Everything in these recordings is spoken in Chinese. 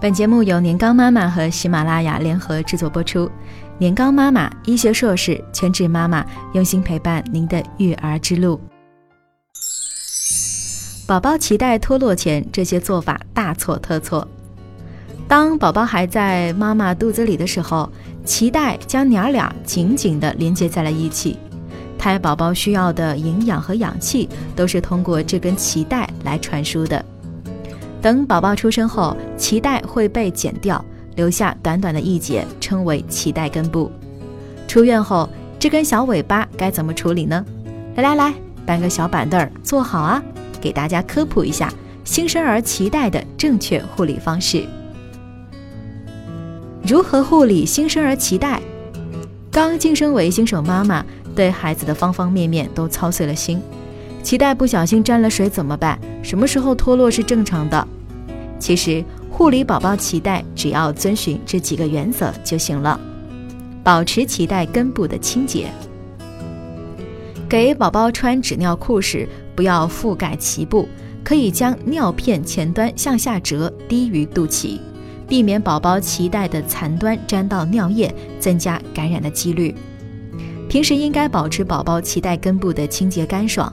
本节目由年糕妈妈和喜马拉雅联合制作播出。年糕妈妈医学硕士，全职妈妈，用心陪伴您的育儿之路。宝宝脐带脱落前，这些做法大错特错。当宝宝还在妈妈肚子里的时候，脐带将娘俩紧紧地连接在了一起，胎宝宝需要的营养和氧气都是通过这根脐带来传输的。等宝宝出生后，脐带会被剪掉，留下短短的一节，称为脐带根部。出院后，这根小尾巴该怎么处理呢？来来来，搬个小板凳儿，坐好啊，给大家科普一下新生儿脐带的正确护理方式。如何护理新生儿脐带？刚晋升为新手妈妈，对孩子的方方面面都操碎了心。脐带不小心沾了水怎么办？什么时候脱落是正常的？其实护理宝宝脐带，只要遵循这几个原则就行了。保持脐带根部的清洁。给宝宝穿纸尿裤时，不要覆盖脐部，可以将尿片前端向下折，低于肚脐，避免宝宝脐带的残端沾到尿液，增加感染的几率。平时应该保持宝宝脐带根部的清洁干爽。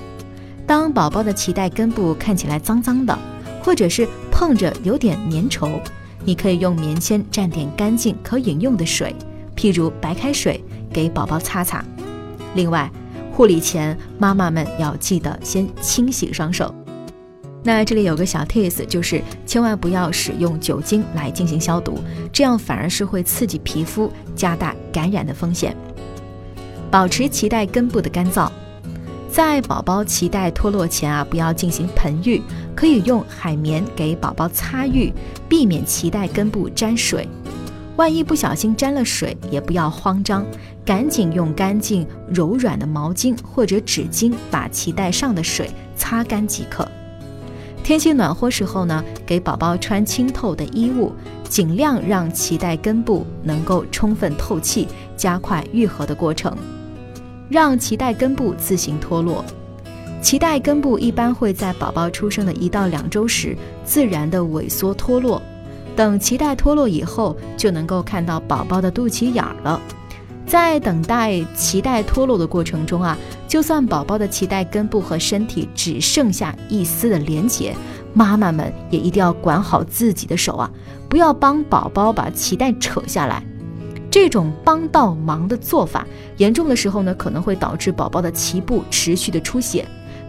当宝宝的脐带根部看起来脏脏的，或者是碰着有点粘稠，你可以用棉签蘸点干净可饮用的水，譬如白开水，给宝宝擦擦。另外，护理前妈妈们要记得先清洗双手。那这里有个小 tips，就是千万不要使用酒精来进行消毒，这样反而是会刺激皮肤，加大感染的风险。保持脐带根部的干燥。在宝宝脐带脱落前啊，不要进行盆浴，可以用海绵给宝宝擦浴，避免脐带根部沾水。万一不小心沾了水，也不要慌张，赶紧用干净柔软的毛巾或者纸巾把脐带上的水擦干即可。天气暖和时候呢，给宝宝穿清透的衣物，尽量让脐带根部能够充分透气，加快愈合的过程。让脐带根部自行脱落。脐带根部一般会在宝宝出生的一到两周时自然的萎缩脱落。等脐带脱落以后，就能够看到宝宝的肚脐眼儿了。在等待脐带脱落的过程中啊，就算宝宝的脐带根部和身体只剩下一丝的连结，妈妈们也一定要管好自己的手啊，不要帮宝宝把脐带扯下来。这种帮倒忙的做法，严重的时候呢，可能会导致宝宝的脐部持续的出血。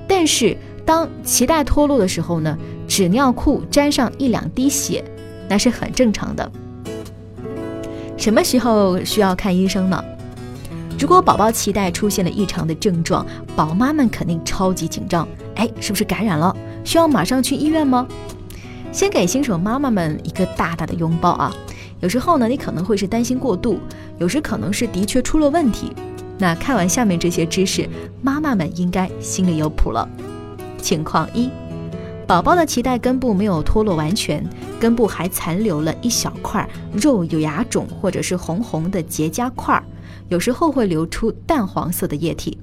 但是当脐带脱落的时候呢，纸尿裤沾上一两滴血，那是很正常的。什么时候需要看医生呢？如果宝宝脐带出现了异常的症状，宝妈们肯定超级紧张。哎，是不是感染了？需要马上去医院吗？先给新手妈妈们一个大大的拥抱啊！有时候呢，你可能会是担心过度，有时可能是的确出了问题。那看完下面这些知识，妈妈们应该心里有谱了。情况一，宝宝的脐带根部没有脱落完全，根部还残留了一小块肉有芽肿或者是红红的结痂块，有时候会流出淡黄色的液体。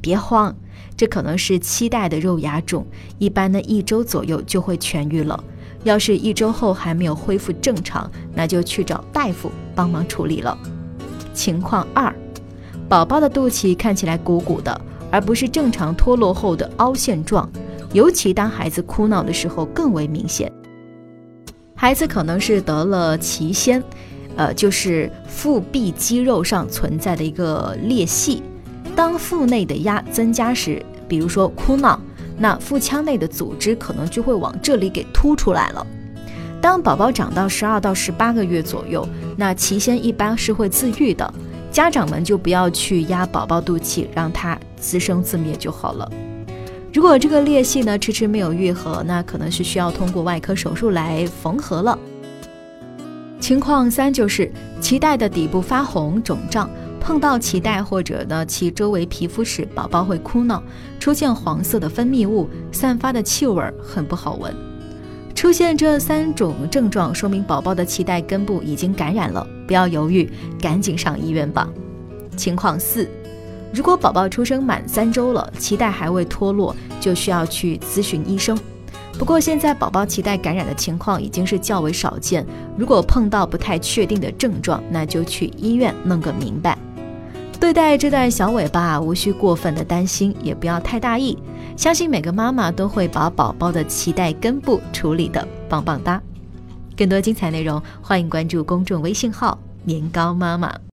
别慌，这可能是脐带的肉芽肿，一般呢一周左右就会痊愈了。要是一周后还没有恢复正常，那就去找大夫帮忙处理了。情况二，宝宝的肚脐看起来鼓鼓的，而不是正常脱落后的凹陷状，尤其当孩子哭闹的时候更为明显。孩子可能是得了脐先，呃，就是腹壁肌肉上存在的一个裂隙，当腹内的压增加时，比如说哭闹。那腹腔内的组织可能就会往这里给凸出来了。当宝宝长到十二到十八个月左右，那脐先一般是会自愈的，家长们就不要去压宝宝肚脐，让它自生自灭就好了。如果这个裂隙呢迟迟没有愈合，那可能是需要通过外科手术来缝合了。情况三就是脐带的底部发红肿胀。碰到脐带或者呢其周围皮肤时，宝宝会哭闹，出现黄色的分泌物，散发的气味很不好闻。出现这三种症状，说明宝宝的脐带根部已经感染了，不要犹豫，赶紧上医院吧。情况四，如果宝宝出生满三周了，脐带还未脱落，就需要去咨询医生。不过现在宝宝脐带感染的情况已经是较为少见，如果碰到不太确定的症状，那就去医院弄个明白。对待这段小尾巴，无需过分的担心，也不要太大意。相信每个妈妈都会把宝宝的脐带根部处理的棒棒哒。更多精彩内容，欢迎关注公众微信号“年糕妈妈”。